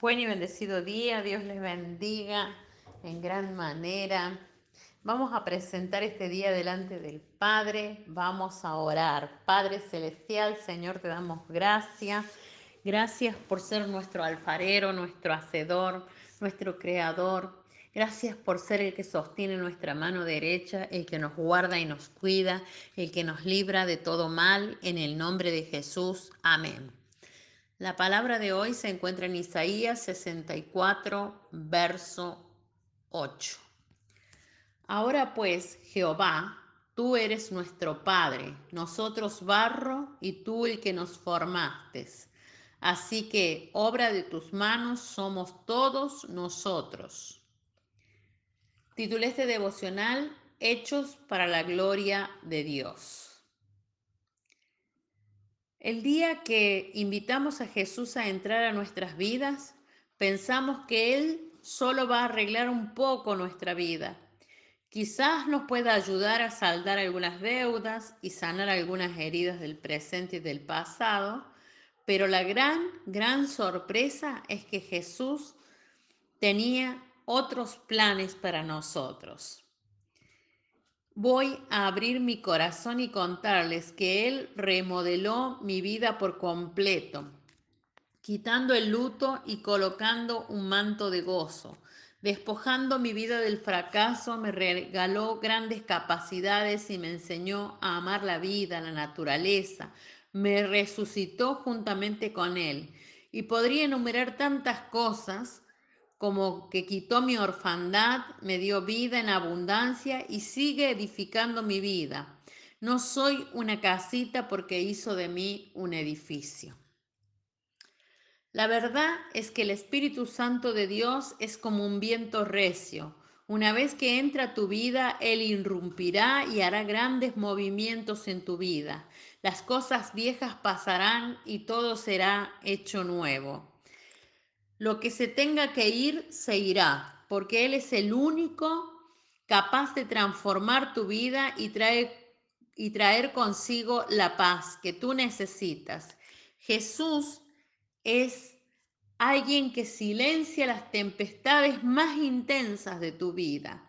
Buen y bendecido día, Dios les bendiga en gran manera. Vamos a presentar este día delante del Padre, vamos a orar. Padre Celestial, Señor, te damos gracias. Gracias por ser nuestro alfarero, nuestro hacedor, nuestro creador. Gracias por ser el que sostiene nuestra mano derecha, el que nos guarda y nos cuida, el que nos libra de todo mal, en el nombre de Jesús. Amén. La palabra de hoy se encuentra en Isaías 64, verso 8. Ahora pues, Jehová, tú eres nuestro Padre, nosotros barro y tú el que nos formaste. Así que obra de tus manos somos todos nosotros. Titulé este devocional Hechos para la gloria de Dios. El día que invitamos a Jesús a entrar a nuestras vidas, pensamos que Él solo va a arreglar un poco nuestra vida. Quizás nos pueda ayudar a saldar algunas deudas y sanar algunas heridas del presente y del pasado, pero la gran, gran sorpresa es que Jesús tenía otros planes para nosotros. Voy a abrir mi corazón y contarles que Él remodeló mi vida por completo, quitando el luto y colocando un manto de gozo. Despojando mi vida del fracaso, me regaló grandes capacidades y me enseñó a amar la vida, la naturaleza. Me resucitó juntamente con Él. Y podría enumerar tantas cosas como que quitó mi orfandad, me dio vida en abundancia y sigue edificando mi vida. No soy una casita porque hizo de mí un edificio. La verdad es que el Espíritu Santo de Dios es como un viento recio. Una vez que entra a tu vida, Él irrumpirá y hará grandes movimientos en tu vida. Las cosas viejas pasarán y todo será hecho nuevo. Lo que se tenga que ir, se irá, porque Él es el único capaz de transformar tu vida y traer, y traer consigo la paz que tú necesitas. Jesús es alguien que silencia las tempestades más intensas de tu vida.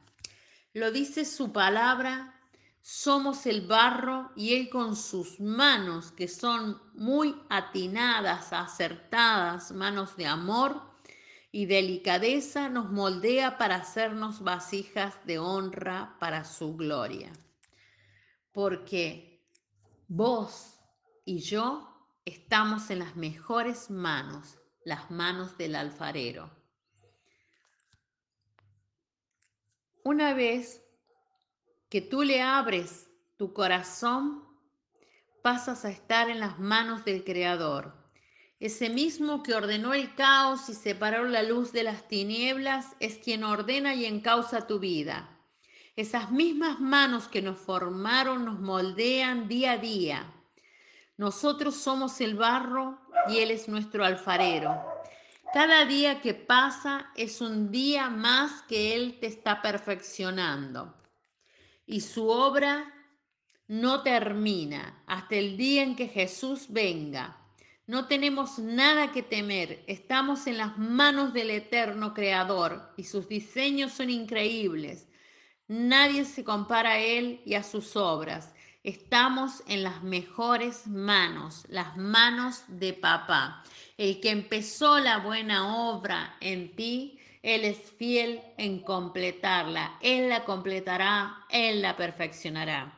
Lo dice su palabra somos el barro y Él con sus manos, que son muy atinadas, acertadas, manos de amor y delicadeza, nos moldea para hacernos vasijas de honra para su gloria. Porque vos y yo estamos en las mejores manos, las manos del alfarero. Una vez que tú le abres tu corazón, pasas a estar en las manos del Creador. Ese mismo que ordenó el caos y separó la luz de las tinieblas es quien ordena y encausa tu vida. Esas mismas manos que nos formaron nos moldean día a día. Nosotros somos el barro y Él es nuestro alfarero. Cada día que pasa es un día más que Él te está perfeccionando y su obra no termina hasta el día en que Jesús venga. No tenemos nada que temer, estamos en las manos del eterno Creador y sus diseños son increíbles. Nadie se compara a Él y a sus obras. Estamos en las mejores manos, las manos de papá. El que empezó la buena obra en ti, él es fiel en completarla. Él la completará, Él la perfeccionará.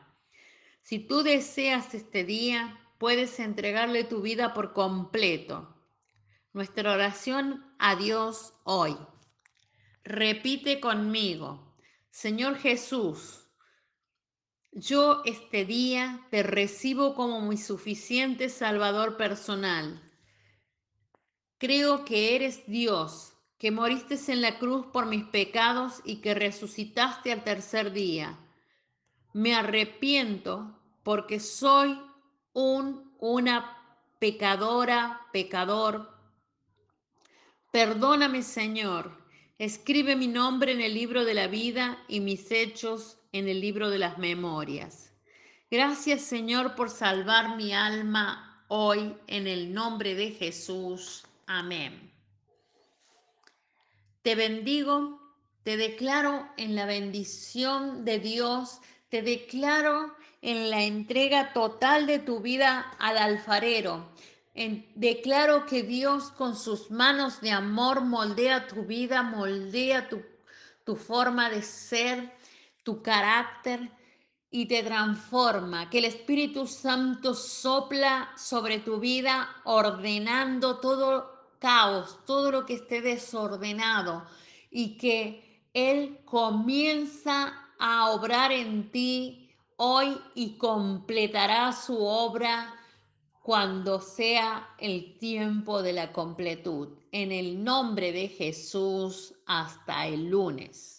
Si tú deseas este día, puedes entregarle tu vida por completo. Nuestra oración a Dios hoy. Repite conmigo, Señor Jesús, yo este día te recibo como mi suficiente Salvador personal. Creo que eres Dios que moriste en la cruz por mis pecados y que resucitaste al tercer día. Me arrepiento porque soy un, una pecadora, pecador. Perdóname, Señor. Escribe mi nombre en el libro de la vida y mis hechos en el libro de las memorias. Gracias, Señor, por salvar mi alma hoy en el nombre de Jesús. Amén. Te bendigo, te declaro en la bendición de Dios, te declaro en la entrega total de tu vida al alfarero. Declaro que Dios con sus manos de amor moldea tu vida, moldea tu, tu forma de ser, tu carácter y te transforma, que el Espíritu Santo sopla sobre tu vida ordenando todo todo lo que esté desordenado y que Él comienza a obrar en ti hoy y completará su obra cuando sea el tiempo de la completud. En el nombre de Jesús, hasta el lunes.